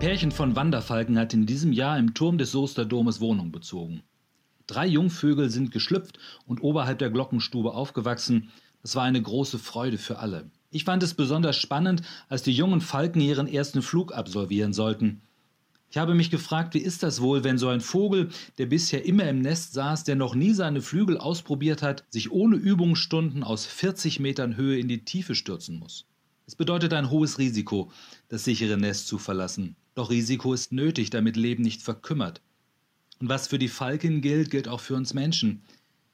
Pärchen von Wanderfalken hat in diesem Jahr im Turm des Soester Domes Wohnung bezogen. Drei Jungvögel sind geschlüpft und oberhalb der Glockenstube aufgewachsen. Das war eine große Freude für alle. Ich fand es besonders spannend, als die jungen Falken ihren ersten Flug absolvieren sollten. Ich habe mich gefragt, wie ist das wohl, wenn so ein Vogel, der bisher immer im Nest saß, der noch nie seine Flügel ausprobiert hat, sich ohne Übungsstunden aus 40 Metern Höhe in die Tiefe stürzen muss. Es bedeutet ein hohes Risiko, das sichere Nest zu verlassen. Doch Risiko ist nötig, damit Leben nicht verkümmert. Und was für die Falken gilt, gilt auch für uns Menschen.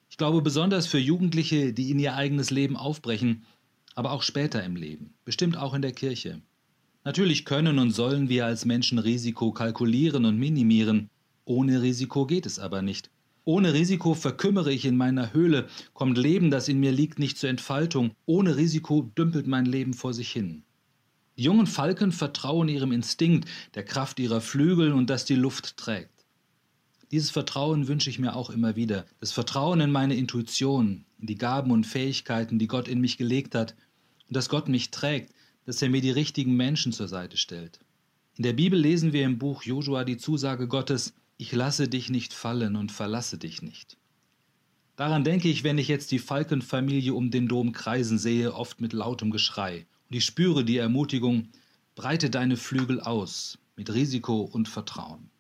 Ich glaube besonders für Jugendliche, die in ihr eigenes Leben aufbrechen, aber auch später im Leben, bestimmt auch in der Kirche. Natürlich können und sollen wir als Menschen Risiko kalkulieren und minimieren. Ohne Risiko geht es aber nicht. Ohne Risiko verkümmere ich in meiner Höhle, kommt Leben, das in mir liegt, nicht zur Entfaltung. Ohne Risiko dümpelt mein Leben vor sich hin. Die jungen Falken vertrauen ihrem Instinkt, der Kraft ihrer Flügel und dass die Luft trägt. Dieses Vertrauen wünsche ich mir auch immer wieder. Das Vertrauen in meine Intuition, in die Gaben und Fähigkeiten, die Gott in mich gelegt hat und dass Gott mich trägt, dass er mir die richtigen Menschen zur Seite stellt. In der Bibel lesen wir im Buch Josua die Zusage Gottes, ich lasse dich nicht fallen und verlasse dich nicht. Daran denke ich, wenn ich jetzt die Falkenfamilie um den Dom kreisen sehe, oft mit lautem Geschrei, und ich spüre die Ermutigung, breite deine Flügel aus, mit Risiko und Vertrauen.